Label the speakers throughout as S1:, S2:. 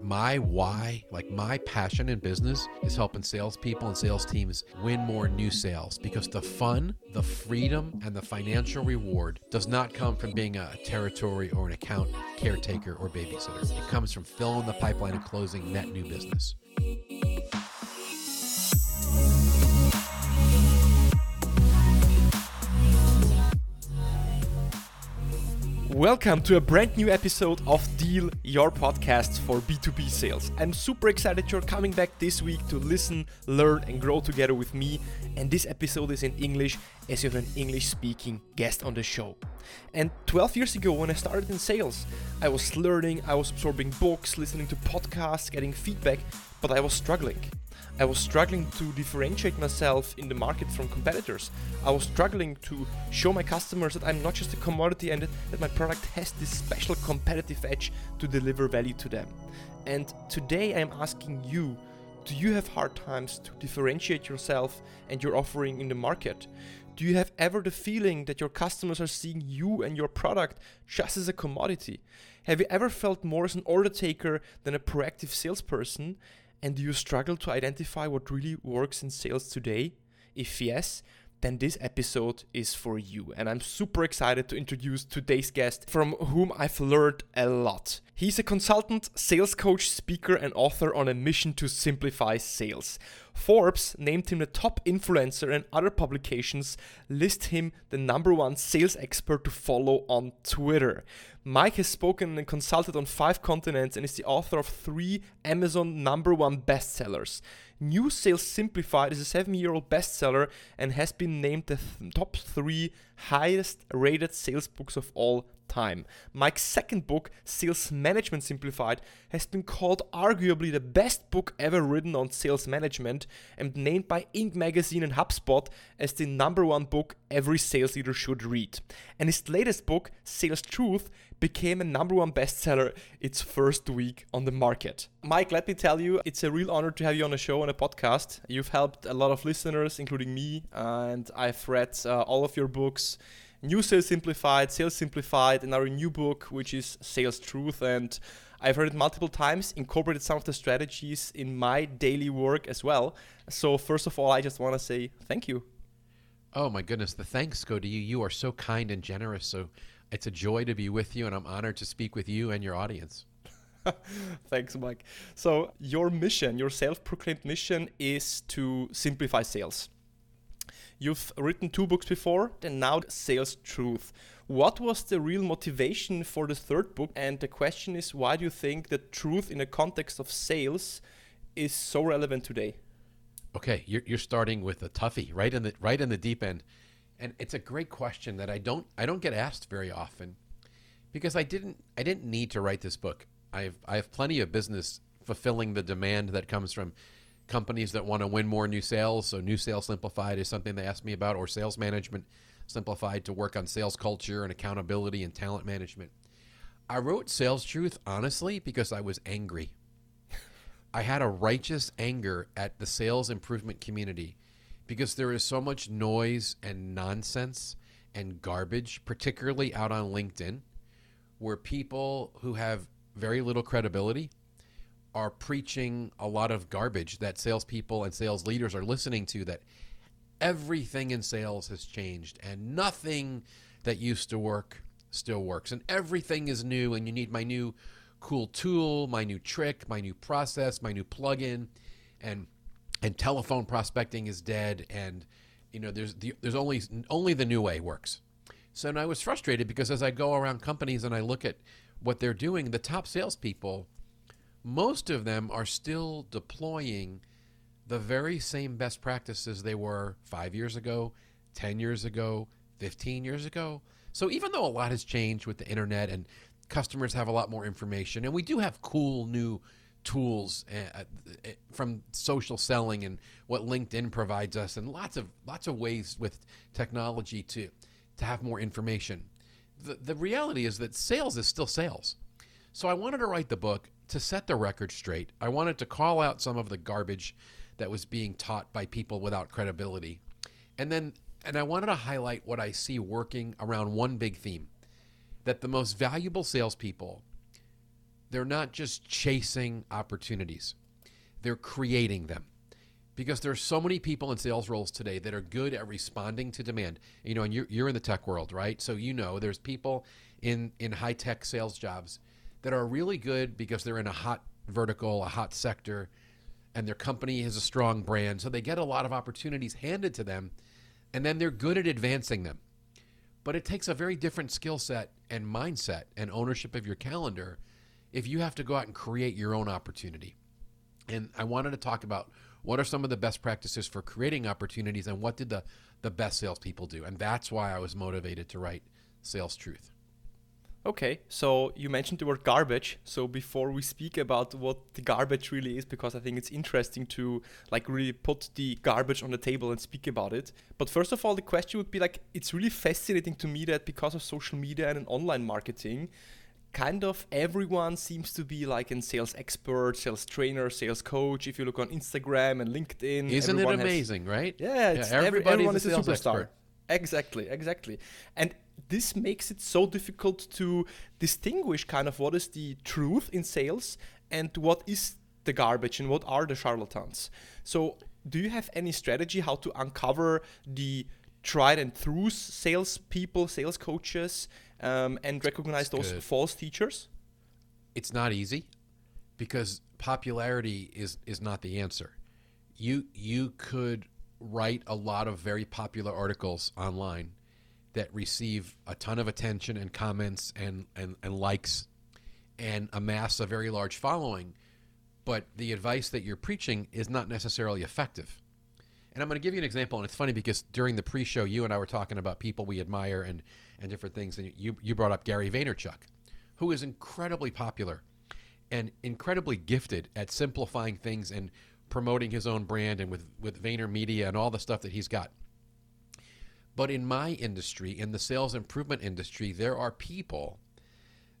S1: My why, like my passion in business, is helping salespeople and sales teams win more new sales because the fun, the freedom, and the financial reward does not come from being a territory or an account caretaker or babysitter. It comes from filling the pipeline and closing net new business.
S2: Welcome to a brand new episode of Deal, your podcast for B2B sales. I'm super excited you're coming back this week to listen, learn, and grow together with me. And this episode is in English as you have an English speaking guest on the show. And 12 years ago, when I started in sales, I was learning, I was absorbing books, listening to podcasts, getting feedback, but I was struggling. I was struggling to differentiate myself in the market from competitors. I was struggling to show my customers that I'm not just a commodity and that my product has this special competitive edge to deliver value to them. And today I'm asking you do you have hard times to differentiate yourself and your offering in the market? Do you have ever the feeling that your customers are seeing you and your product just as a commodity? Have you ever felt more as an order taker than a proactive salesperson? And do you struggle to identify what really works in sales today? If yes, then this episode is for you. And I'm super excited to introduce today's guest from whom I've learned a lot. He's a consultant, sales coach, speaker, and author on a mission to simplify sales. Forbes named him the top influencer, and other publications list him the number one sales expert to follow on Twitter. Mike has spoken and consulted on five continents and is the author of three Amazon number one bestsellers. New Sales Simplified is a seven year old bestseller and has been named the th- top three highest rated sales books of all time. Mike's second book, Sales Management Simplified, has been called arguably the best book ever written on sales management and named by Inc. magazine and HubSpot as the number one book every sales leader should read. And his latest book, Sales Truth, became a number one bestseller its first week on the market. Mike, let me tell you, it's a real honor to have you on a show and a podcast. You've helped a lot of listeners, including me, and I've read uh, all of your books. New Sales Simplified, Sales Simplified, and our new book, which is Sales Truth. And I've heard it multiple times, incorporated some of the strategies in my daily work as well. So, first of all, I just want to say thank you.
S1: Oh my goodness, the thanks go to you. You are so kind and generous. So it's a joy to be with you, and I'm honored to speak with you and your audience.
S2: Thanks, Mike. So, your mission, your self proclaimed mission is to simplify sales. You've written two books before, and now Sales Truth. What was the real motivation for the third book? And the question is, why do you think that truth in the context of sales is so relevant today?
S1: Okay, you're, you're starting with a toughie, right in the right in the deep end, and it's a great question that I don't I don't get asked very often, because I didn't I didn't need to write this book. I've I have plenty of business fulfilling the demand that comes from companies that want to win more new sales. So, New Sales Simplified is something they asked me about, or Sales Management Simplified to work on sales culture and accountability and talent management. I wrote Sales Truth honestly because I was angry. I had a righteous anger at the sales improvement community because there is so much noise and nonsense and garbage, particularly out on LinkedIn, where people who have very little credibility are preaching a lot of garbage that salespeople and sales leaders are listening to that everything in sales has changed and nothing that used to work still works. And everything is new and you need my new cool tool, my new trick, my new process, my new plugin. And and telephone prospecting is dead and you know there's the, there's only only the new way works. So and I was frustrated because as I go around companies and I look at what they're doing, the top salespeople most of them are still deploying the very same best practices they were five years ago, 10 years ago, 15 years ago. So even though a lot has changed with the internet and customers have a lot more information, and we do have cool new tools uh, uh, from social selling and what LinkedIn provides us, and lots of lots of ways with technology to to have more information. The the reality is that sales is still sales. So I wanted to write the book to set the record straight, I wanted to call out some of the garbage that was being taught by people without credibility. And then and I wanted to highlight what I see working around one big theme that the most valuable salespeople they're not just chasing opportunities, they're creating them. Because there's so many people in sales roles today that are good at responding to demand. You know, and you're, you're in the tech world, right? So you know there's people in, in high tech sales jobs that are really good because they're in a hot vertical, a hot sector, and their company has a strong brand. So they get a lot of opportunities handed to them, and then they're good at advancing them. But it takes a very different skill set and mindset and ownership of your calendar if you have to go out and create your own opportunity. And I wanted to talk about what are some of the best practices for creating opportunities and what did the, the best salespeople do. And that's why I was motivated to write Sales Truth.
S2: Okay, so you mentioned the word garbage. So before we speak about what the garbage really is, because I think it's interesting to like really put the garbage on the table and speak about it. But first of all, the question would be like, it's really fascinating to me that because of social media and online marketing, kind of everyone seems to be like a sales expert, sales trainer, sales coach. If you look on Instagram and LinkedIn,
S1: isn't it amazing,
S2: has,
S1: right?
S2: Yeah, yeah every, everyone is a, superstar. Expert. Exactly, exactly. And this makes it so difficult to distinguish kind of what is the truth in sales and what is the garbage and what are the charlatans. So, do you have any strategy how to uncover the tried and true sales people, sales coaches, um, and recognize That's those good. false teachers?
S1: It's not easy because popularity is is not the answer. You you could write a lot of very popular articles online that receive a ton of attention and comments and, and, and likes and amass a very large following, but the advice that you're preaching is not necessarily effective. And I'm going to give you an example, and it's funny because during the pre-show, you and I were talking about people we admire and, and different things, and you, you brought up Gary Vaynerchuk, who is incredibly popular and incredibly gifted at simplifying things and promoting his own brand and with, with Vayner Media and all the stuff that he's got. But in my industry, in the sales improvement industry, there are people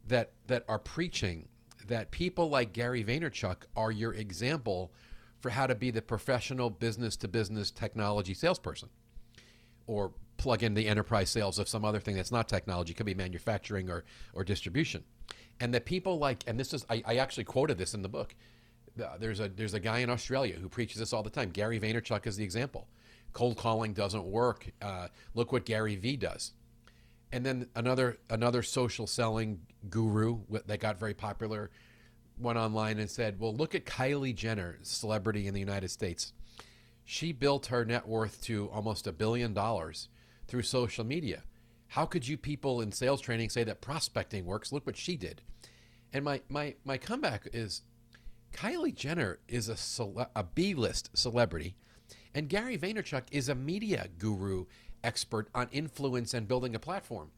S1: that that are preaching that people like Gary Vaynerchuk are your example for how to be the professional business to business technology salesperson or plug in the enterprise sales of some other thing that's not technology, it could be manufacturing or, or distribution. And that people like, and this is, I, I actually quoted this in the book. There's a, there's a guy in Australia who preaches this all the time. Gary Vaynerchuk is the example cold calling doesn't work. Uh, look what Gary Vee does. And then another another social selling guru that got very popular went online and said, "Well, look at Kylie Jenner, celebrity in the United States. She built her net worth to almost a billion dollars through social media. How could you people in sales training say that prospecting works? Look what she did." And my my my comeback is Kylie Jenner is a cele- a B-list celebrity and Gary Vaynerchuk is a media guru expert on influence and building a platform.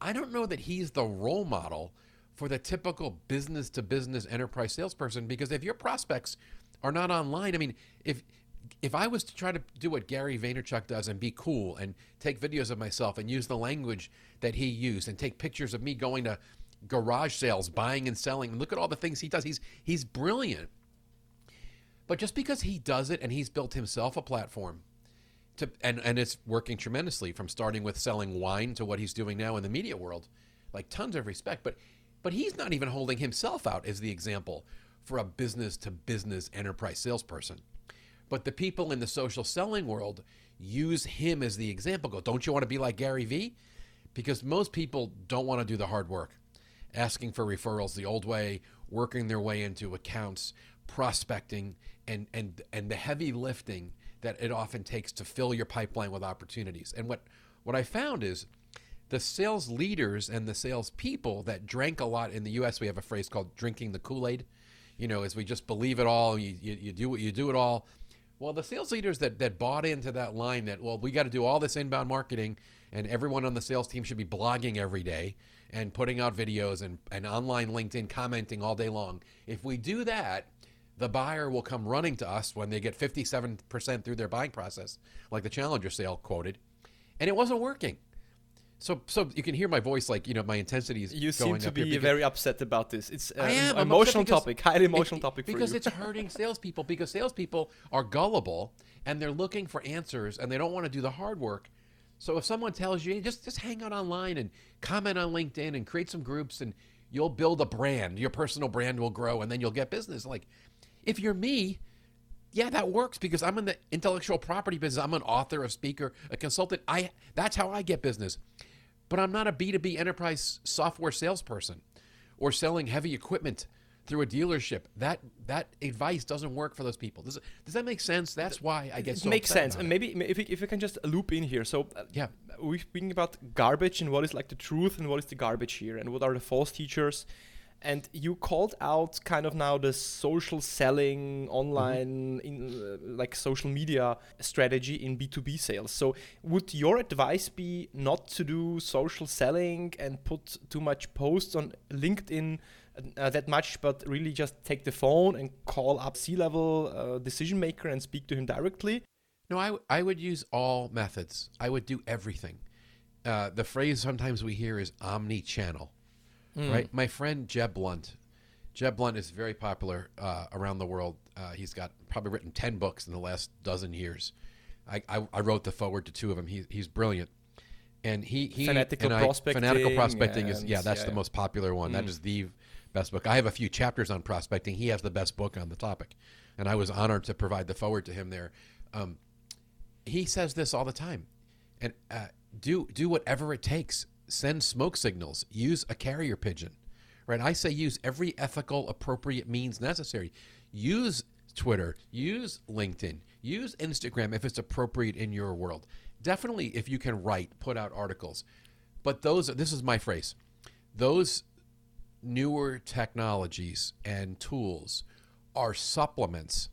S1: I don't know that he's the role model for the typical business to business enterprise salesperson because if your prospects are not online, I mean, if if I was to try to do what Gary Vaynerchuk does and be cool and take videos of myself and use the language that he used and take pictures of me going to garage sales, buying and selling, and look at all the things he does. He's he's brilliant. But just because he does it and he's built himself a platform to and, and it's working tremendously from starting with selling wine to what he's doing now in the media world, like tons of respect. But but he's not even holding himself out as the example for a business to business enterprise salesperson. But the people in the social selling world use him as the example. Go, don't you want to be like Gary Vee? Because most people don't want to do the hard work, asking for referrals the old way, working their way into accounts, prospecting, and and and the heavy lifting that it often takes to fill your pipeline with opportunities. And what what I found is the sales leaders and the sales people that drank a lot in the U.S. We have a phrase called "drinking the Kool Aid." You know, as we just believe it all, you, you, you do what you do it all. Well, the sales leaders that that bought into that line that well, we got to do all this inbound marketing, and everyone on the sales team should be blogging every day and putting out videos and, and online LinkedIn commenting all day long. If we do that, the buyer will come running to us when they get 57% through their buying process, like the Challenger sale quoted, and it wasn't working. So, so you can hear my voice, like you know, my intensity is.
S2: You seem to be very upset about this. It's
S1: um, am,
S2: an emotional topic, highly emotional topic
S1: because it's hurting salespeople. Because salespeople are gullible and they're looking for answers and they don't want to do the hard work. So if someone tells you, just just hang out online and comment on LinkedIn and create some groups and you'll build a brand, your personal brand will grow, and then you'll get business. Like, if you're me, yeah, that works because I'm in the intellectual property business. I'm an author, a speaker, a consultant. I that's how I get business. But I'm not a B2B enterprise software salesperson or selling heavy equipment through a dealership. That that advice doesn't work for those people. Does, does that make sense? That's why I get
S2: it
S1: so
S2: makes
S1: upset
S2: sense. And maybe if we, if we can just loop in here. So uh,
S1: Yeah.
S2: we're speaking about garbage and what is like the truth and what is the garbage here and what are the false teachers. And you called out kind of now the social selling online in uh, like social media strategy in B2B sales. So would your advice be not to do social selling and put too much posts on LinkedIn uh, that much, but really just take the phone and call up C-level uh, decision maker and speak to him directly?
S1: No, I, w- I would use all methods. I would do everything. Uh, the phrase sometimes we hear is omni-channel, right? My friend Jeb Blunt, Jeb Blunt is very popular uh, around the world. Uh, he's got probably written ten books in the last dozen years. I, I, I wrote the foreword to two of them. He, he's brilliant, and he, he
S2: Fanatical
S1: and I-
S2: Prospecting
S1: Fanatical prospecting is yeah, that's
S2: yeah,
S1: the
S2: yeah.
S1: most popular one. That is the best book. I have a few chapters on prospecting. He has the best book on the topic, and I was honored to provide the foreword to him there. Um, he says this all the time and uh, do do whatever it takes send smoke signals. Use a carrier pigeon right? I say use every ethical appropriate means necessary. Use twitter. Use linkedin. Use instagram if it's appropriate in your world. Definitely if you can write put out articles. But those this is my phrase those newer technologies and tools are supplements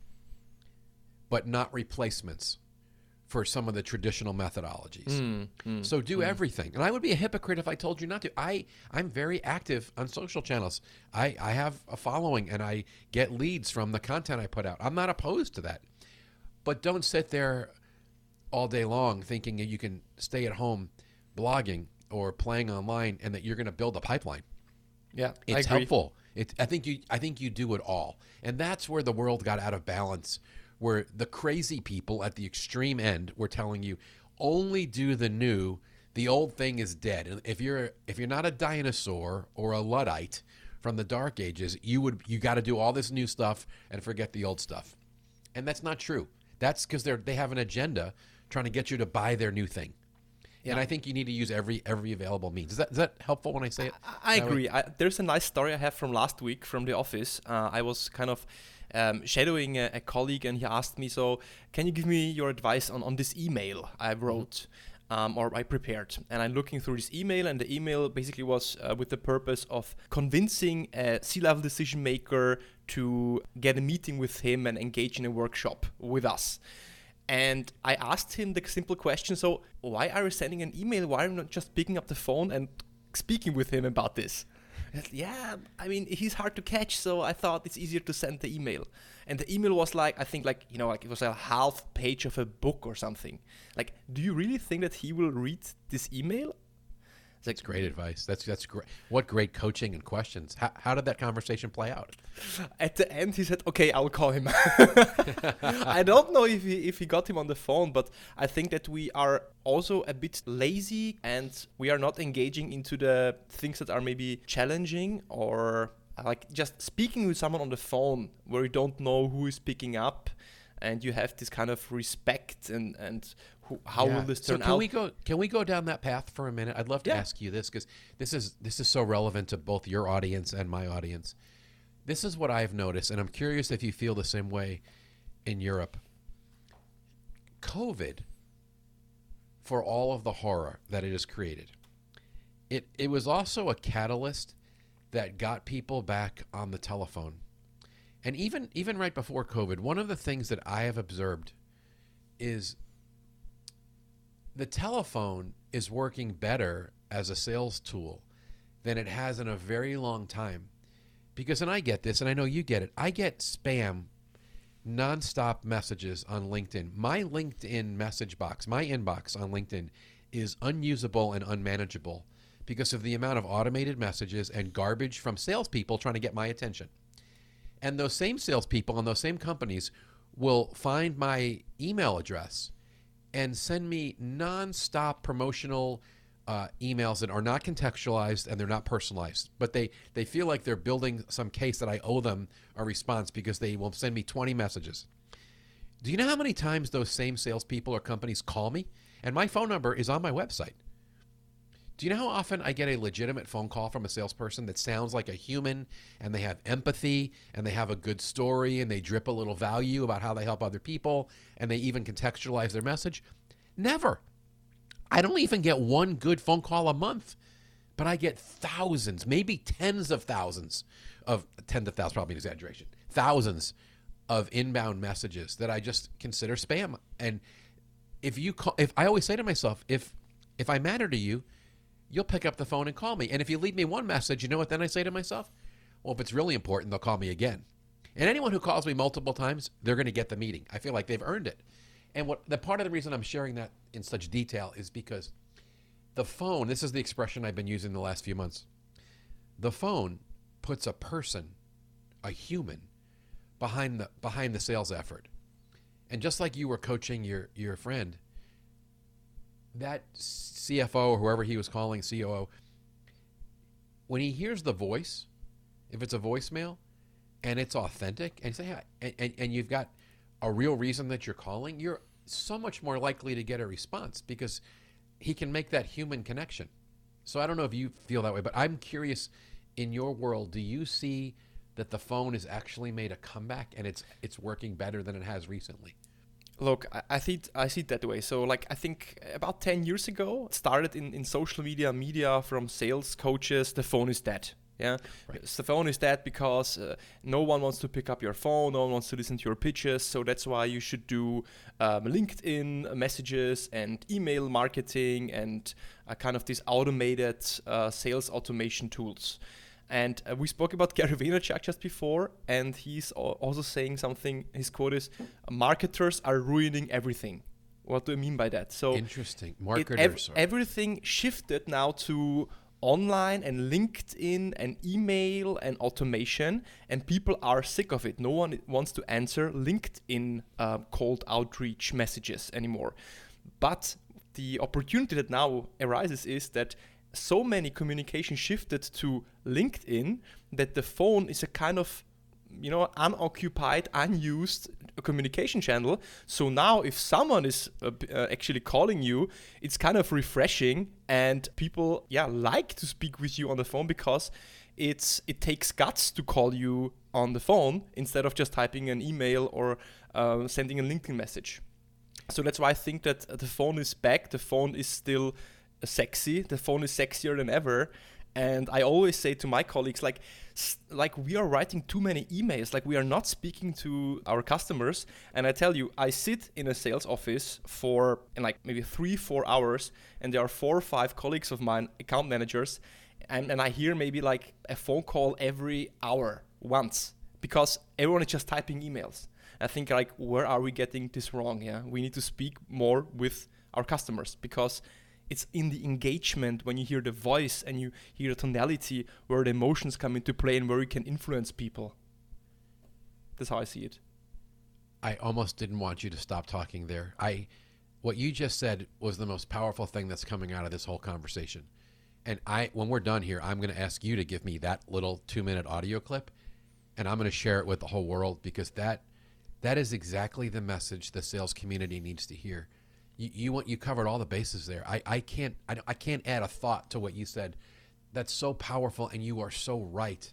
S1: but not replacements for some of the traditional methodologies. Hmm, hmm, so do hmm. everything. And I would be a hypocrite if I told you not to. I I'm very active on social channels. I I have a following and I get leads from the content I put out. I'm not opposed to that. But don't sit there all day long thinking that you can stay at home blogging or playing online and that you're going to build a pipeline
S2: Yeah,
S1: it's helpful. It, I think you I think you do it all, and that's where the world got out of balance. Where the crazy people at the extreme end were telling you only do the new, the old thing is dead. And if you're if you're not a dinosaur or a luddite from the dark ages, you would you got to do all this new stuff and forget the old stuff, and that's not true. That's because they're they have an agenda trying to get you to buy their new thing. And I think you need to use every every available means. Is that is that helpful when I say it?
S2: I
S1: way?
S2: agree. I, there's a nice story I have from last week from the office. Uh, I was kind of um, shadowing a, a colleague, and he asked me, "So, can you give me your advice on, on this email I wrote um, or I prepared?" And I'm looking through this email, and the email basically was uh, with the purpose of convincing a C-level decision maker to get a meeting with him and engage in a workshop with us. And I asked him the simple question so, why are you sending an email? Why are you not just picking up the phone and speaking with him about this? Yeah, I mean, he's hard to catch, so I thought it's easier to send the email. And the email was like, I think, like, you know, like it was a half page of a book or something. Like, do you really think that he will read this email? It's like,
S1: That's great advice. That's that's great. What great coaching and questions. How, how did that conversation play out?
S2: At the end, he said, "Okay, I'll call him." I don't know if he if he got him on the phone, but I think that we are also a bit lazy and we are not engaging into the things that are maybe challenging or like just speaking with someone on the phone where you don't know who is picking up and you have this kind of respect and and who, how
S1: Yeah.
S2: will this turn so
S1: can
S2: out?
S1: we go? Can we go down that path for a minute? I'd love to
S2: Yeah.
S1: ask you this because this is this is so relevant to both your audience and my audience. This is what I've noticed, and I'm curious if you feel the same way in Europe. COVID, for all of the horror that it has created, it it was also a catalyst that got people back on the telephone. And even even right before COVID, one of the things that I have observed is the telephone is working better as a sales tool than it has in a very long time. Because, and I get this, and I know you get it, I get spam nonstop messages on LinkedIn. My LinkedIn message box, my inbox on LinkedIn is unusable and unmanageable because of the amount of automated messages and garbage from salespeople trying to get my attention. And those same salespeople and those same companies will find my email address and send me nonstop promotional uh, emails that are not contextualized and they're not personalized, but they, they feel like they're building some case that I owe them a response because they will send me 20 messages. Do you know how many times those same salespeople or companies call me? And my phone number is on my website. Do you know how often I get a legitimate phone call from a salesperson that sounds like a human and they have empathy and they have a good story and they drip a little value about how they help other people and they even contextualize their message? Never. I don't even get one good phone call a month, but I get thousands, maybe tens of thousands of tens of thousands, probably an exaggeration, thousands of inbound messages that I just consider spam. And if you call, if I always say to myself, if if I matter to you, you'll pick up the phone and call me. And if you leave me one message, you know what then I say to myself? Well, if it's really important, they'll call me again. And anyone who calls me multiple times, they're going to get the meeting. I feel like they've earned it. And what the part of the reason I'm sharing that in such detail is because the phone, this is the expression I've been using the last few months. The phone puts a person, a human, behind the behind the sales effort. And just like you were coaching your your friend, that CFO or whoever he was calling COO, when he hears the voice, if it's a voicemail and it's authentic, and say, and, and, and you've got a real reason that you're calling, you're so much more likely to get a response because he can make that human connection. So I don't know if you feel that way, but I'm curious in your world, do you see that the phone has actually made a comeback and it's it's working better than it has recently?
S2: Look, I, I think I see it that way. So, like, I think about ten years ago, it started in, in social media, media from sales coaches. The phone is dead. Yeah,
S1: Right.
S2: the phone is dead because uh, no one wants to pick up your phone, no one wants to listen to your pitches. So that's why you should do um, LinkedIn messages and email marketing and uh, kind of these automated uh, sales automation tools. And uh, we spoke about Gary Vaynerchuk just before, and he's also saying something. His quote is, "Marketers are ruining everything." What do I mean by that? So
S1: Interesting.
S2: it-
S1: Marketers.
S2: ev- everything shifted now to online and LinkedIn and email and automation, and people are sick of it. No one wants to answer LinkedIn uh, cold outreach messages anymore. But the opportunity that now arises is that so many communication shifted to LinkedIn that the phone is a kind of you know unoccupied unused communication channel so now if someone is uh, uh, actually calling you it's kind of refreshing and people yeah like to speak with you on the phone because it's it takes guts to call you on the phone instead of just typing an email or uh, sending a linkedin message so that's why I think that the phone is back. The phone is still sexy. The phone is sexier than ever. And I always say to my colleagues, like, like we are writing too many emails. Like we are not speaking to our customers. And I tell you, I sit in a sales office for in like maybe three, four hours, and there are four or five colleagues of mine, account managers, and, and I hear maybe like a phone call every hour once because everyone is just typing emails. I think like where are we getting this wrong? Yeah, we need to speak more with our customers because it's in the engagement when you hear the voice and you hear the tonality where the emotions come into play and where you can influence people. That's how I see it.
S1: I almost didn't want you to stop talking there. I what you just said was the most powerful thing that's coming out of this whole conversation. And I when we're done here, I'm going to ask you to give me that little 2-minute audio clip and I'm going to share it with the whole world because that that is exactly the message the sales community needs to hear. You you want you covered all the bases there. I I can't I, I can't add a thought to what you said. That's so powerful and you are so right.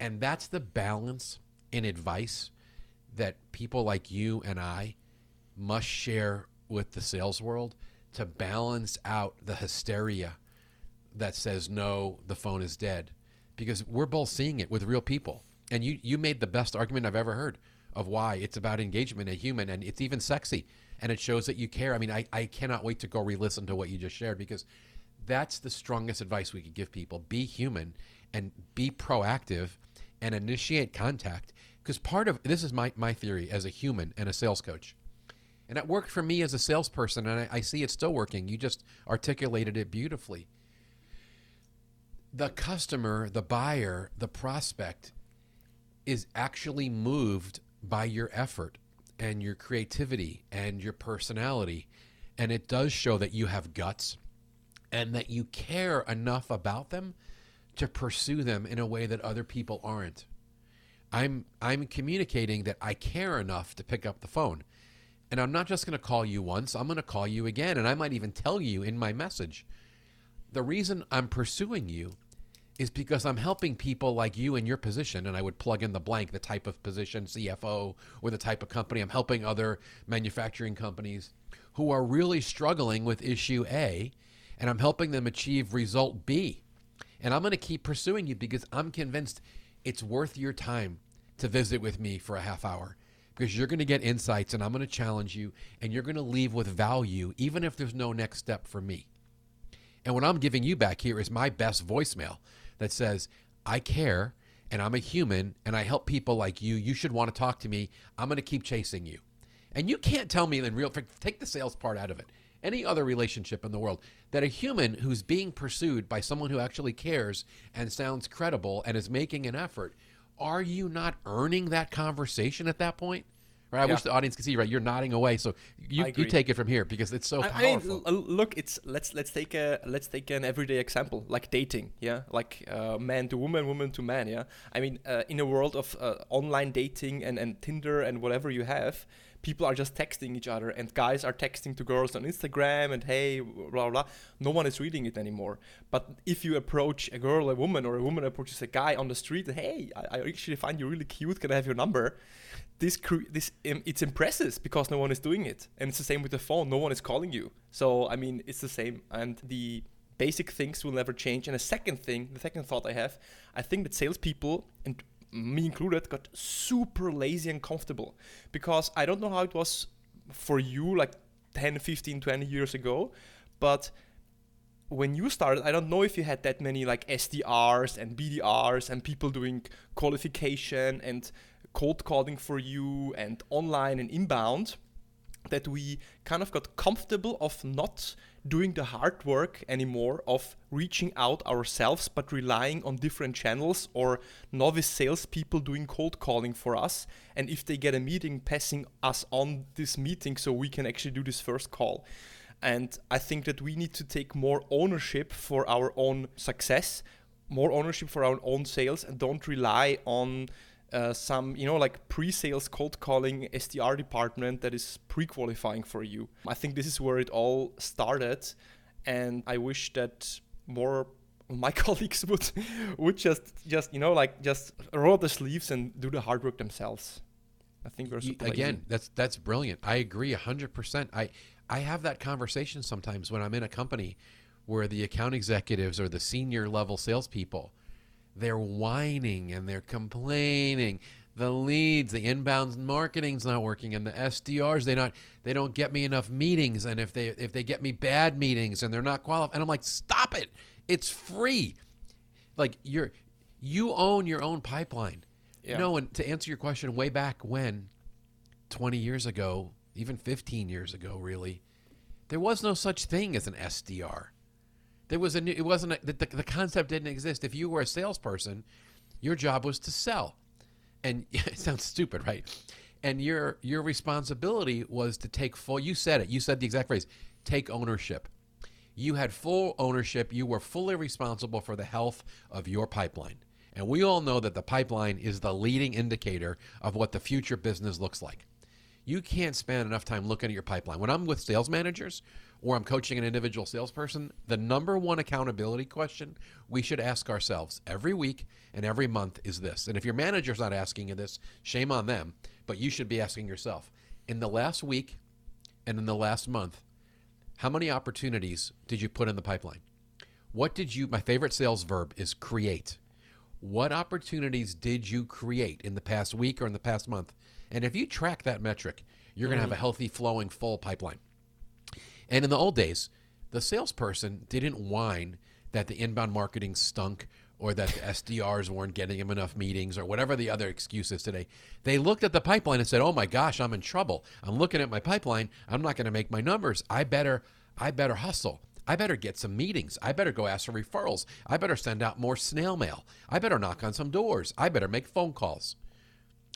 S1: And that's the balance in advice that people like you and I must share with the sales world to balance out the hysteria that says no, the phone is dead, because we're both seeing it with real people. And you you made the best argument I've ever heard of why it's about engagement, a human, and it's even sexy, and it shows that you care. I mean, I, I cannot wait to go re-listen to what you just shared because that's the strongest advice we could give people: be human and be proactive and initiate contact. Because part of this is my my theory as a human and a sales coach. And it worked for me as a salesperson, and I, I see it still working. You just articulated it beautifully. The customer, the buyer, the prospect is actually moved by your effort and your creativity and your personality. And it does show that you have guts and that you care enough about them to pursue them in a way that other people aren't. I'm I'm communicating that I care enough to pick up the phone. And I'm not just going to call you once, I'm going to call you again and I might even tell you in my message. The reason I'm pursuing you is because I'm helping people like you in your position, and I would plug in the blank, the type of position, CFO, or the type of company. I'm helping other manufacturing companies who are really struggling with issue A, and I'm helping them achieve result B. And I'm going to keep pursuing you because I'm convinced it's worth your time to visit with me for a half hour because you're going to get insights and I'm going to challenge you and you're going to leave with value, even if there's no next step for me. And what I'm giving you back here is my best voicemail that says, I care and I'm a human and I help people like you. You should want to talk to me. I'm going to keep chasing you. And you can't tell me in real, take the sales part out of it. Any other relationship in the world that a human who's being pursued by someone who actually cares and sounds credible and is making an effort, are you not earning that conversation at that point? Right. I yeah. wish the audience could see. Right, you're nodding away, so you, you take it from here because it's so powerful.
S2: I mean, look, it's let's let's take a let's take an everyday example like dating. Yeah, like uh, man to woman, woman to man. Yeah, I mean, uh, in a world of uh, online dating and and Tinder and whatever you have, people are just texting each other and guys are texting to girls on Instagram and hey blah blah no one is reading it anymore but if you approach a girl a woman or a woman approaches a guy on the street hey I, I actually find you really cute can I have your number this this um, it's impresses because no one is doing it. And it's the same with the phone. No one is calling you. So I mean it's the same. And the basic things will never change. And a second thing the second thought I have I think that salespeople and me included, got super lazy and comfortable. Because I don't know how it was for you like 10, 15, 20 years ago, but when you started, I don't know if you had that many like SDRs and BDRs and people doing qualification and cold calling for you and online and inbound that we kind of got comfortable of not doing the hard work anymore of reaching out ourselves, but relying on different channels or novice salespeople doing cold calling for us. And if they get a meeting, passing us on this meeting so we can actually do this first call. And I think that we need to take more ownership for our own success, more ownership for our own sales, and don't rely on uh, some, you know, like pre-sales cold calling SDR department that is pre-qualifying for you. I think this is where it all started, and I wish that more my colleagues would would just just you know like just roll the sleeves and do the hard work themselves. I think we're super
S1: again. That's that's brilliant. I agree hundred percent. I I have that conversation sometimes when I'm in a company where the account executives or the senior level salespeople they're whining and they're complaining. The leads, the inbound marketing's not working, and the SDRs they not they don't get me enough meetings, and if they if they get me bad meetings and they're not qualified, and I'm like, stop it, it's free. Like you're you own your own pipeline. Yeah. You know, and to answer your question, way back when, 20 years ago, even 15 years ago, really, there was no such thing as an SDR. There was a new, it wasn't a, the, the concept didn't exist. If you were a salesperson, your job was to sell, and it sounds stupid, right? And your your responsibility was to take full. You said it. You said the exact phrase. Take ownership. You had full ownership. You were fully responsible for the health of your pipeline. And we all know that the pipeline is the leading indicator of what the future business looks like. You can't spend enough time looking at your pipeline. When I'm with sales managers, or I'm coaching an individual salesperson, the number one accountability question we should ask ourselves every week and every month is this. And if your manager's not asking you this, shame on them, but you should be asking yourself in the last week and in the last month, how many opportunities did you put in the pipeline? What did you, my favorite sales verb is create. What opportunities did you create in the past week or in the past month? And if you track that metric, you're mm-hmm. going to have a healthy, flowing, full pipeline. And in the old days, the salesperson didn't whine that the inbound marketing stunk or that the SDRs weren't getting him enough meetings or whatever the other excuse is today. They looked at the pipeline and said, "Oh my gosh, I'm in trouble. I'm looking at my pipeline. I'm not going to make my numbers. I better I better hustle. I better get some meetings. I better go ask for referrals. I better send out more snail mail. I better knock on some doors. I better make phone calls.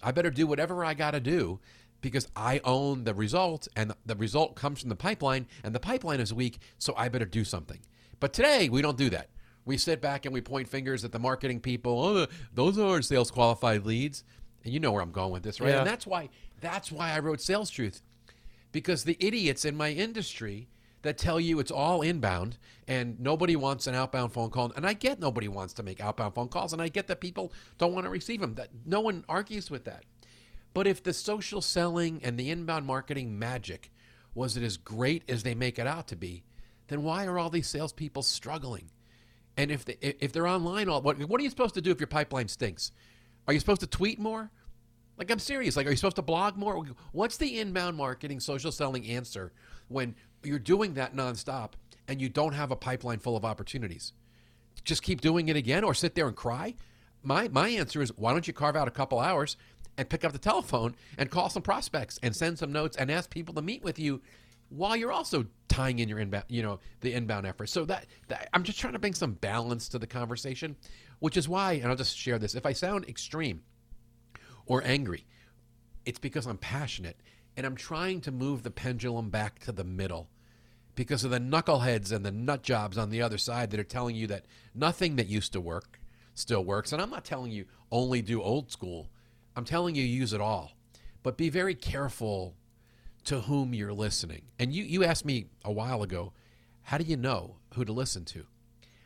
S1: I better do whatever I got to do because I own the result and the result comes from the pipeline and the pipeline is weak, so I better do something. But today, we don't do that. We sit back and we point fingers at the marketing people. Oh, those are sales qualified leads. And you know where I'm going with this, right?
S2: Yeah.
S1: And that's why that's why I wrote Sales Truth. Because the idiots in my industry that tell you it's all inbound and nobody wants an outbound phone call. And I get nobody wants to make outbound phone calls, and I get that people don't want to receive them. That no one argues with that. But if the social selling and the inbound marketing magic was it as great as they make it out to be, then why are all these salespeople struggling? And if they, if they're online, all what what are you supposed to do if your pipeline stinks? Are you supposed to tweet more? Like I'm serious. Like, are you supposed to blog more? What's the inbound marketing, social selling answer when you're doing that nonstop and you don't have a pipeline full of opportunities? Just keep doing it again, or sit there and cry. My my answer is why don't you carve out a couple hours and pick up the telephone and call some prospects and send some notes and ask people to meet with you while you're also tying in your inbound, you know, the inbound effort. So that, that I'm just trying to bring some balance to the conversation, which is why, and I'll just share this. If I sound extreme or angry, it's because I'm passionate and I'm trying to move the pendulum back to the middle because of the knuckleheads and the nut jobs on the other side that are telling you that nothing that used to work still works. And I'm not telling you only do old school. I'm telling you use it all. But be very careful to whom you're listening. And you you asked me a while ago, how do you know who to listen to?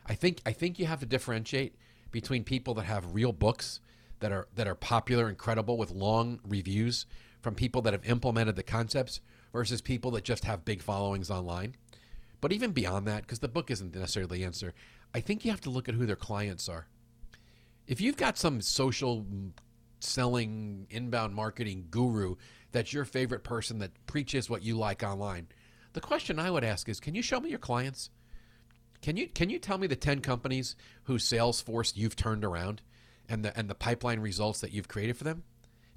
S1: I think I think you have to differentiate between people that have real books that are that are popular and credible with long reviews from people that have implemented the concepts versus people that just have big followings online. But even beyond that, because the book isn't necessarily the answer, I think you have to look at who their clients are. If you've got some social selling inbound marketing guru that's your favorite person that preaches what you like online, the question I would ask is, can you show me your clients? Can you can you tell me the 10 companies whose sales force you've turned around and the and the pipeline results that you've created for them?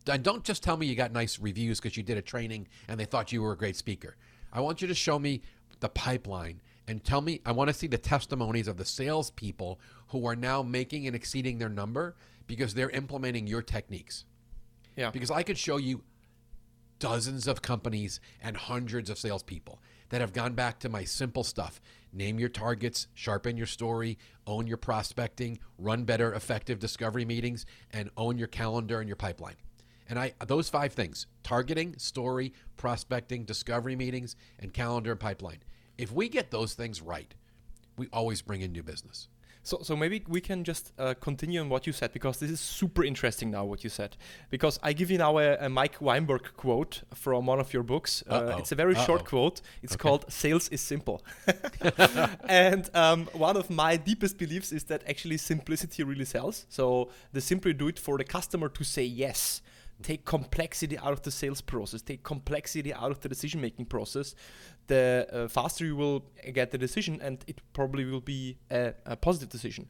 S1: And don't just tell me you got nice reviews because you did a training and they thought you were a great speaker. I want you to show me the pipeline and tell me I want to see the testimonies of the salespeople who are now making and exceeding their number because they're implementing your techniques.
S2: Yeah.
S1: Because I could show you dozens of companies and hundreds of salespeople that have gone back to my simple stuff. Name your targets, sharpen your story, own your prospecting, run better effective discovery meetings, and own your calendar and your pipeline. And I those five things: targeting, story, prospecting, discovery meetings, and calendar and pipeline. If we get those things right, we always bring in new business.
S2: So, so maybe we can just uh, continue on what you said because this is super interesting now what you said. Because I give you now a, a Mike Weinberg quote from one of your books. Uh, it's a very short
S1: Uh-oh.
S2: quote. It's
S1: Okay.
S2: called "Sales is Simple," and um, one of my deepest beliefs is that actually simplicity really sells. So the simpler you do it for the customer to say yes. Take complexity out of the sales process. Take complexity out of the decision-making process. The uh, faster you will get the decision, and it probably will be a, a positive decision.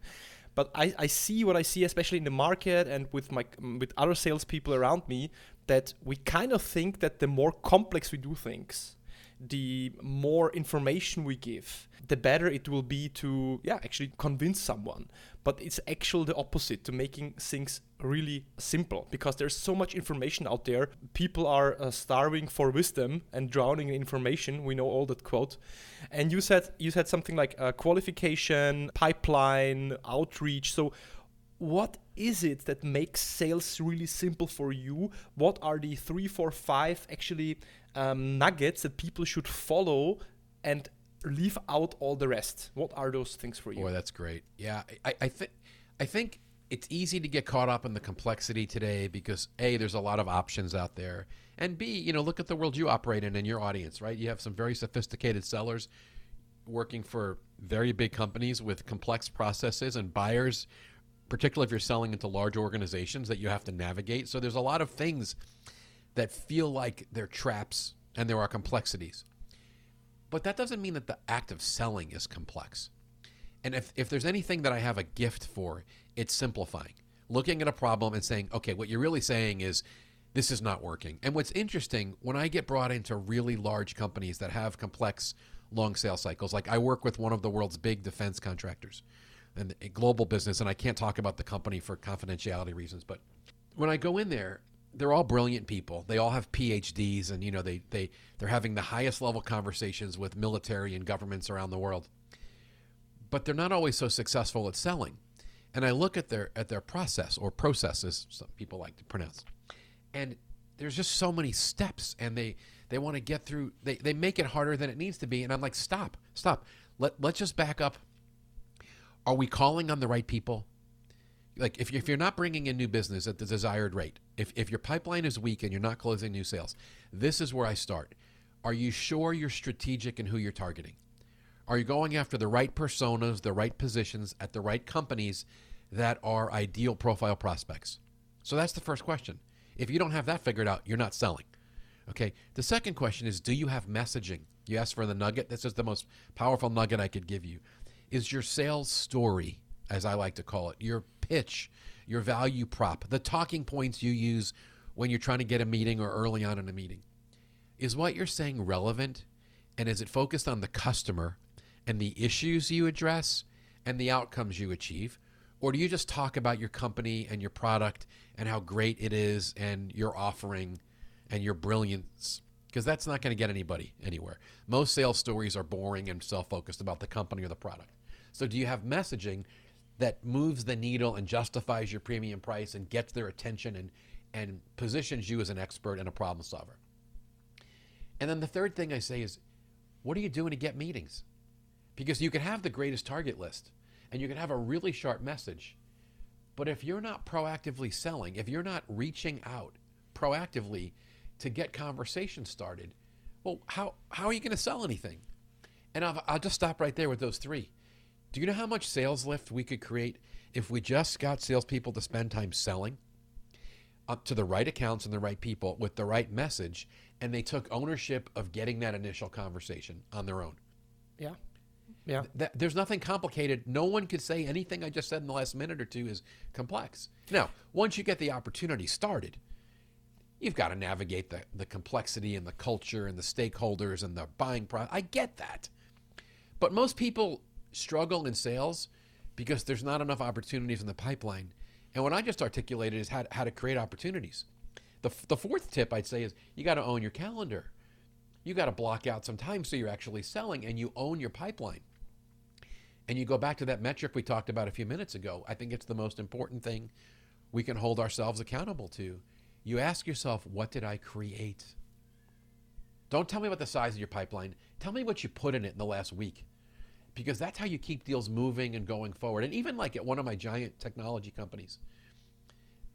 S2: But I, I see what I see, especially in the market and with my with other salespeople around me, that we kind of think that the more complex we do things, the more information we give, the better it will be to yeah actually convince someone. But it's actually the opposite to making things really simple because there's so much information out there. People are uh, starving for wisdom and drowning in information. We know all that quote. And you said you said something like uh, qualification, pipeline, outreach. So what is it that makes sales really simple for you? What are the three, four, five actually um, nuggets that people should follow and leave out all the rest? What are those things for you?
S1: Boy, that's great. Yeah, I, I think I think it's easy to get caught up in the complexity today because a there's a lot of options out there, and b you know look at the world you operate in and your audience, right? You have some very sophisticated sellers working for very big companies with complex processes and buyers, particularly if you're selling into large organizations that you have to navigate. So there's a lot of things that feel like they're traps and there are complexities. But that doesn't mean that the act of selling is complex. And if, if there's anything that I have a gift for, it's simplifying. Looking at a problem and saying, okay, what you're really saying is this is not working. And what's interesting, when I get brought into really large companies that have complex, long sales cycles, like I work with one of the world's big defense contractors and a global business, and I can't talk about the company for confidentiality reasons, but when I go in there, they're all brilliant people. They all have PhDs, and you know they they they're having the highest level conversations with military and governments around the world. but they're not always so successful at selling. And I look at their at their process or processes, some people like to pronounce, and there's just so many steps, and they they want to get through. They they make it harder than it needs to be, and I'm like, stop, stop. Let let's just back up. Are we calling on the right people? Like if, if you're not bringing in new business at the desired rate, if, if your pipeline is weak and you're not closing new sales, this is where I start. Are you sure you're strategic in who you're targeting? Are you going after the right personas, the right positions at the right companies that are ideal profile prospects? So that's the first question. If you don't have that figured out, you're not selling. Okay. The second question is Do you have messaging? You asked for the nugget. This is the most powerful nugget I could give you. Is your sales story, as I like to call it, your pitch, your value prop, the talking points you use when you're trying to get a meeting or early on in a meeting, is what you're saying relevant? And is it focused on the customer and the issues you address and the outcomes you achieve? Or do you just talk about your company and your product and how great it is and your offering and your brilliance? Because that's not going to get anybody anywhere. Most sales stories are boring and self focused about the company or the product. So, do you have messaging that moves the needle and justifies your premium price and gets their attention and, and positions you as an expert and a problem solver? And then the third thing I say is, what are you doing to get meetings? Because you can have the greatest target list and you can have a really sharp message. But if you're not proactively selling, if you're not reaching out proactively to get conversation started, well, how, how are you going to sell anything? And I'll, I'll just stop right there with those three. Do you know how much sales lift we could create if we just got salespeople to spend time selling up to the right accounts and the right people with the right message, and they took ownership of getting that initial conversation on their own?
S2: Yeah. Yeah.
S1: Th- there's nothing complicated. No one could say anything I just said in the last minute or two is complex. Now, once you get the opportunity started, you've got to navigate the, the complexity and the culture and the stakeholders and the buying process. I get that. But most people struggle in sales because there's not enough opportunities in the pipeline. And what I just articulated is how, how to create opportunities. The, the fourth tip I'd say is you got to own your calendar. You got to block out some time so you're actually selling and you own your pipeline. And you go back to that metric we talked about a few minutes ago. I think it's the most important thing we can hold ourselves accountable to. You ask yourself, what did I create? Don't tell me about the size of your pipeline. Tell me what you put in it in the last week. Because that's how you keep deals moving and going forward. And even like at one of my giant technology companies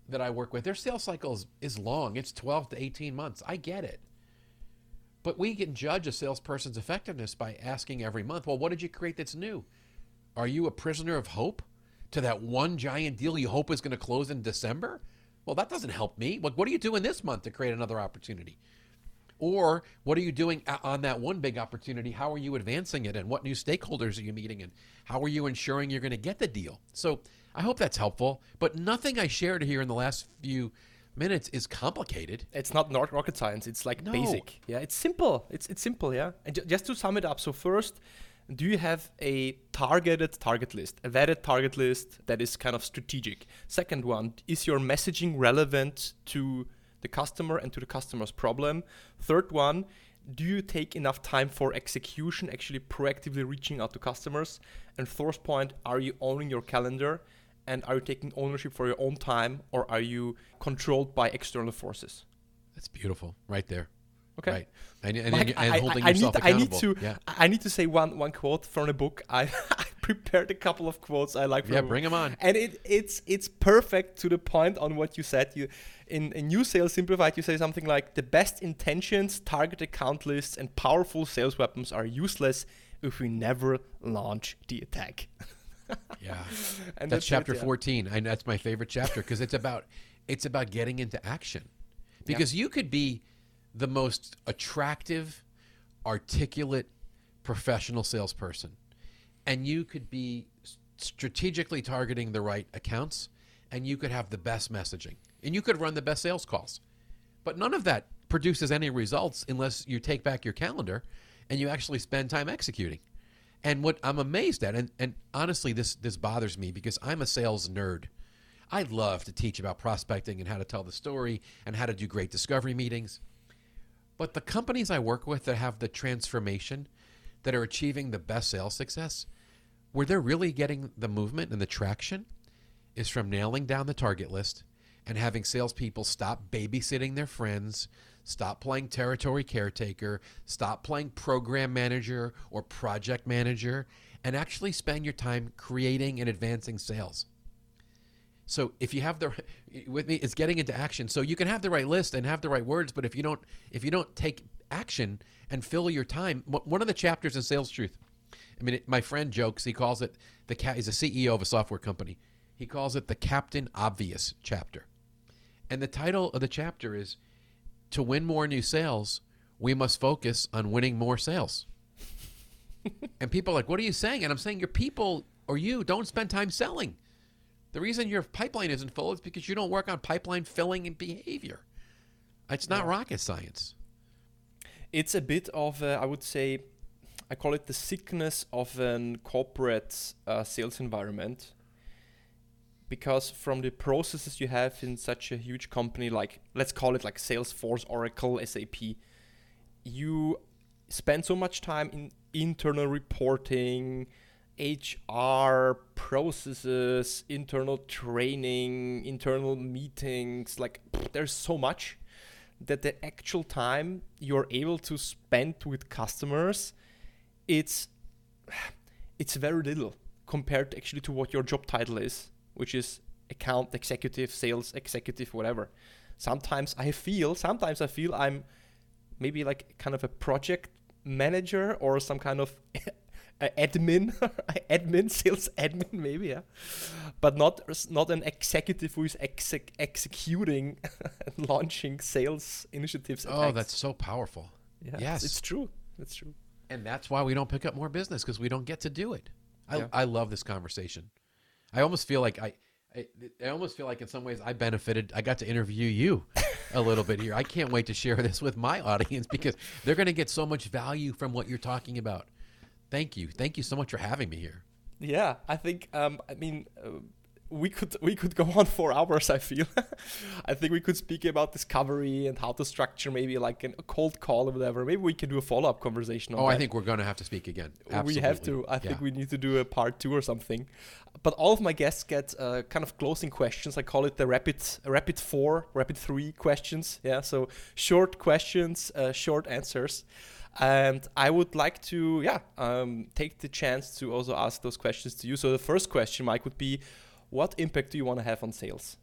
S1: that I work with, their sales cycle is, is long. It's 12 to 18 months. I get it. But we can judge a salesperson's effectiveness by asking every month, well, what did you create that's new? Are you a prisoner of hope to that one giant deal you hope is going to close in December? Well, that doesn't help me. What, what are you doing this month to create another opportunity? Or what are you doing on that one big opportunity? How are you advancing it? And what new stakeholders are you meeting? And how are you ensuring you're going to get the deal? So I hope that's helpful. But nothing I shared here in the last few minutes is complicated.
S2: It's not rocket science. It's like
S1: No.
S2: basic. Yeah, it's simple. It's it's simple. Yeah. And ju- just to sum it up. So first, do you have a targeted target list, a vetted target list that is kind of strategic? Second one, is your messaging relevant to the customer and to the customer's problem? Third one, do you take enough time for execution, actually proactively reaching out to customers? And fourth point, are you owning your calendar? And are you taking ownership for your own time or are you controlled by external forces?
S1: That's beautiful, right there.
S2: Okay.
S1: Right. And, and,
S2: Mike,
S1: and,
S2: I,
S1: holding
S2: I, I
S1: yourself
S2: need, I need
S1: accountable.
S2: to
S1: Yeah.
S2: I need to say one one quote from the book. I, I prepared a couple of quotes I like. From
S1: Yeah, bring 'em on.
S2: And it it's it's perfect to the point on what you said. You in, in New Sales Simplified, you say something like the best intentions, target account lists, and powerful sales weapons are useless if we never launch the attack.
S1: Yeah.
S2: And
S1: that's,
S2: it,
S1: chapter
S2: yeah.
S1: 14 and that's my favorite chapter because it's about it's about getting into action because you could be the most attractive articulate professional salesperson and you could be strategically targeting the right accounts and you could have the best messaging and you could run the best sales calls but none of that produces any results unless you take back your calendar and you actually spend time executing and what I'm amazed at, and, and honestly, this this bothers me because I'm a sales nerd. I love to teach about prospecting and how to tell the story and how to do great discovery meetings. But the companies I work with that have the transformation, that are achieving the best sales success, where they're really getting the movement and the traction is from nailing down the target list and having salespeople stop babysitting their friends, stop playing territory caretaker, stop playing program manager or project manager, and actually spend your time creating and advancing sales. So if you have the with me, it's getting into action. So you can have the right list and have the right words, but if you don't if you don't take action and fill your time, one of the chapters in Sales Truth. I mean, it, my friend jokes. He calls it the cat. He's a CEO of a software company. He calls it the Captain Obvious chapter. And the title of the chapter is To Win More New Sales, We Must Focus on Winning More Sales. and people are like, What are you saying? And I'm saying, Your people or you don't spend time selling. The reason your pipeline isn't full is because you don't work on pipeline filling and behavior. It's not yeah. rocket science.
S2: It's a bit of, a, I would say, I call it the sickness of an corporate uh, sales environment. Because from the processes you have in such a huge company like let's call it like Salesforce, Oracle, SAP, you spend so much time in internal reporting, HR processes, internal training, internal meetings, like there's so much that the actual time you're able to spend with customers it's it's very little compared actually to what your job title is which is account executive, sales executive, whatever. Sometimes I feel, sometimes I feel I'm maybe like kind of a project manager or some kind of admin, admin, sales admin, maybe, yeah, but not not an executive who is exec- executing and launching sales initiatives.
S1: Oh, that's so powerful.
S2: Yeah, yes, it's, it's true. That's true.
S1: And that's why we don't pick up more business because we don't get to do it. I, yeah. I love this conversation. I almost feel like I, I, I almost feel like in some ways I benefited. I got to interview you a little bit here. I can't wait to share this with my audience because they're going to get so much value from what you're talking about. Thank you. Thank you so much for having me here.
S2: Yeah, I think. Um, I mean, uh, we could we could go on for hours. I feel. I think we could speak about discovery and how to structure maybe like an, a cold call or whatever. Maybe we can do a follow up conversation.
S1: oh, that. I think we're going to have to speak again. Absolutely.
S2: We have to. I yeah. think we need to do a part two or something. But all of my guests get uh, kind of closing questions. I call it the rapid rapid four, rapid three questions. Yeah, so short questions, uh, short answers. And I would like to, yeah, um, take the chance to also ask those questions to you. So the first question, Mike, would be what impact do you want to have on sales?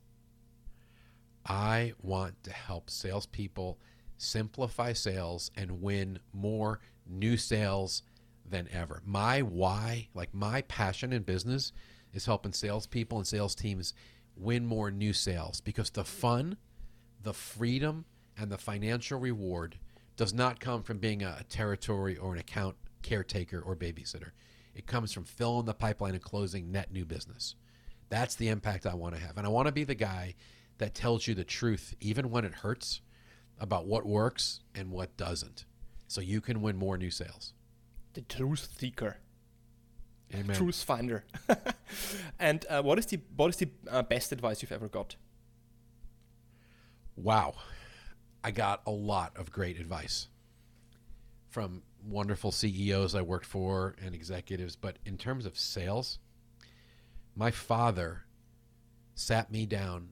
S1: I want to help salespeople simplify sales and win more new sales than ever. My why, like my passion in business, is helping salespeople and sales teams win more new sales because the fun, the freedom, and the financial reward does not come from being a, territory or an account caretaker or babysitter. It comes from filling the pipeline and closing net new business. That's the impact I want to have. And I want to be the guy that tells you the truth, even when it hurts, about what works and what doesn't. So you can win more new sales.
S2: The truth seeker.
S1: Amen.
S2: Truth finder. and uh, what is the what is the uh, best advice you've ever got?
S1: Wow, I got a lot of great advice from wonderful CEOs I worked for and executives. But in terms of sales, my father sat me down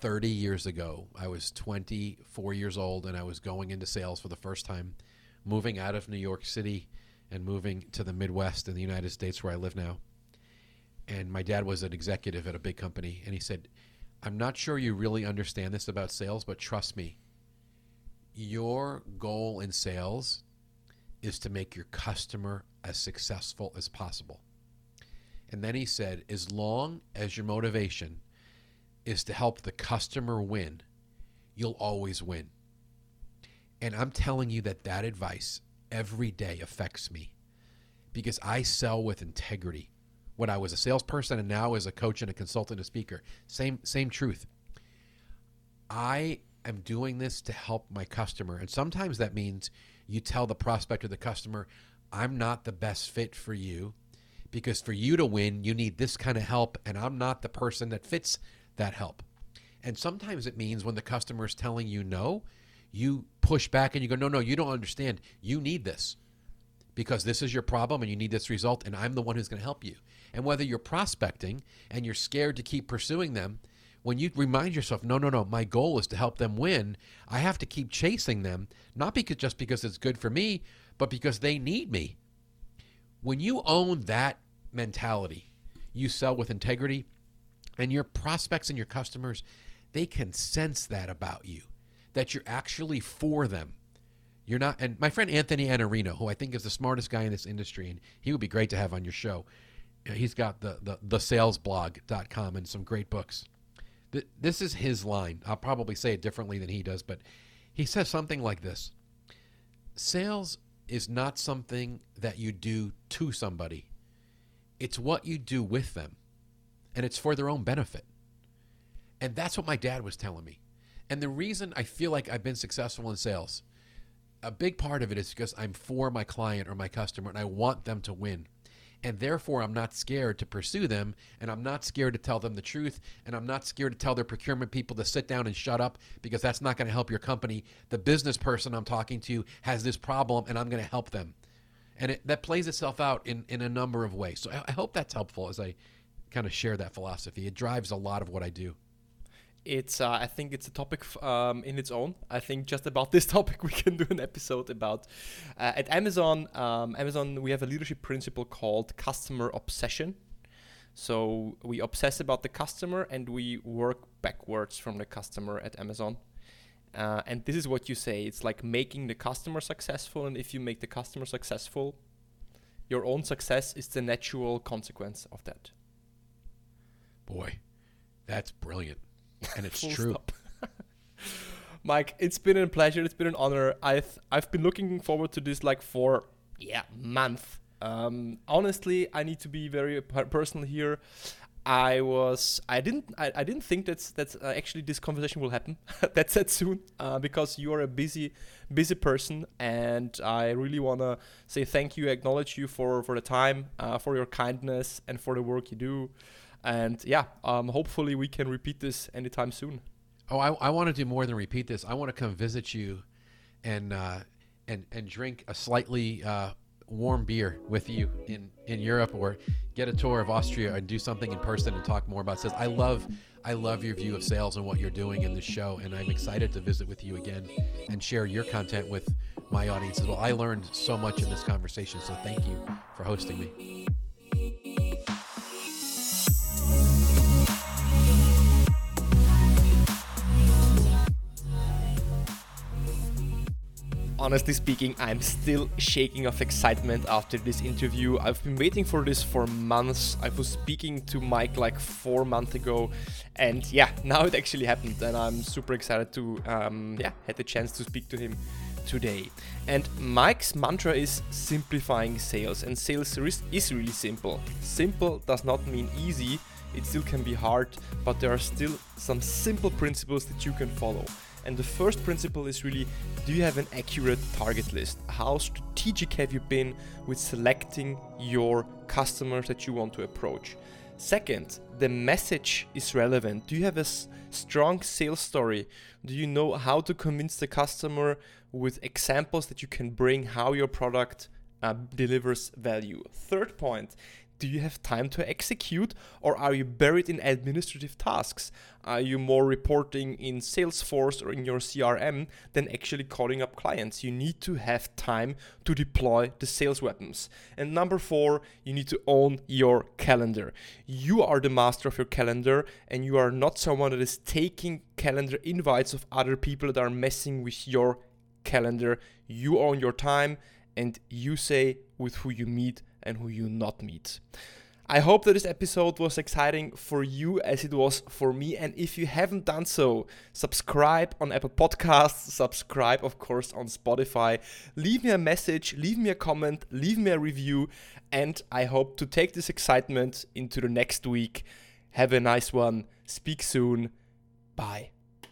S1: 30 years ago. I was 24 years old and I was going into sales for the first time, moving out of New York City and moving to the Midwest in the United States where I live now. And my dad was an executive at a big company. And he said, I'm not sure you really understand this about sales, but trust me, your goal in sales is to make your customer as successful as possible. And then he said, as long as your motivation is to help the customer win, you'll always win. And I'm telling you that that advice every day affects me because I sell with integrity. When I was a salesperson and now as a coach and a consultant and speaker, same same truth. I am doing this to help my customer. And sometimes that means you tell the prospect or the customer, I'm not the best fit for you because for you to win, you need this kind of help, and I'm not the person that fits that help. And sometimes it means when the customer is telling you no, you push back and you go, no, no, you don't understand. You need this because this is your problem and you need this result, and I'm the one who's going to help you. And whether you're prospecting and you're scared to keep pursuing them, when you remind yourself, no, no, no, my goal is to help them win, I have to keep chasing them, not because just because it's good for me, but because they need me. When you own that mentality, you sell with integrity, and your prospects and your customers, they can sense that about you, that you're actually for them. You're not, and my friend Anthony Iannarino, who I think is the smartest guy in this industry, and he would be great to have on your show. He's got the the, the salesblog.com and some great books. This is his line. I'll probably say it differently than he does, but he says something like this Sales is not something that you do to somebody, it's what you do with them, and it's for their own benefit. And that's what my dad was telling me. And the reason I feel like I've been successful in sales, a big part of it is because I'm for my client or my customer and I want them to win and therefore I'm not scared to pursue them, and I'm not scared to tell them the truth, and I'm not scared to tell their procurement people to sit down and shut up because that's not going to help your company. The business person I'm talking to has this problem, and I'm going to help them, and it, that plays itself out in in a number of ways. So I, I hope that's helpful as I kind of share that philosophy. It drives a lot of what I do
S2: it's uh, I think it's a topic um, in its own. I think just about this topic we can do an episode about. Uh, at Amazon, um, Amazon we have a leadership principle called customer obsession. So we obsess about the customer and we work backwards from the customer at Amazon. Uh, and this is what you say. It's like making the customer successful, and if you make the customer successful, your own success is the natural consequence of that.
S1: Boy, that's brilliant and it's true.
S2: Mike, it's been a pleasure. It's been an honor. I've I've been looking forward to this like for yeah month. Um, honestly, I need to be very personal here. I was I didn't I, I didn't think that's that's uh, actually this conversation will happen that's that soon uh, because you are a busy busy person and I really wanna say thank you acknowledge you for for the time uh, for your kindness and for the work you do and yeah, um, hopefully we can repeat this anytime soon.
S1: Oh, I, I want to do more than repeat this. I want to come visit you, and uh, and and drink a slightly uh, warm beer with you in in Europe, or get a tour of Austria and do something in person and talk more about sales. I love I love your view of sales and what you're doing in the show, and I'm excited to visit with you again and share your content with my audience as well. I learned so much in this conversation, so thank you for hosting me.
S2: Honestly speaking, I'm still shaking of excitement after this interview. I've been waiting for this for months. I was speaking to Mike like four months ago, and yeah, now it actually happened, and I'm super excited to um, yeah had the chance to speak to him today. And Mike's mantra is simplifying sales, and sales is really simple. Simple does not mean easy. It still can be hard, but there are still some simple principles that you can follow. And the first principle is really do you have an accurate target list? How strategic have you been with selecting your customers that you want to approach? Second, the message is relevant. Do you have a s- strong sales story? Do you know how to convince the customer with examples that you can bring how your product uh, delivers value? Third point, do you have time to execute or are you buried in administrative tasks? Are you more reporting in Salesforce or in your CRM than actually calling up clients? You need to have time to deploy the sales weapons. And number four, you need to own your calendar. You are the master of your calendar and you are not someone that is taking calendar invites of other people that are messing with your calendar. You own your time and you say with who you meet and who you not meet. I hope that this episode was exciting for you as it was for me. And if you haven't done so, subscribe on Apple Podcasts, subscribe, of course, on Spotify. Leave me a message, leave me a comment, leave me a review. And I hope to take this excitement into the next week. Have a nice one. Speak soon. Bye.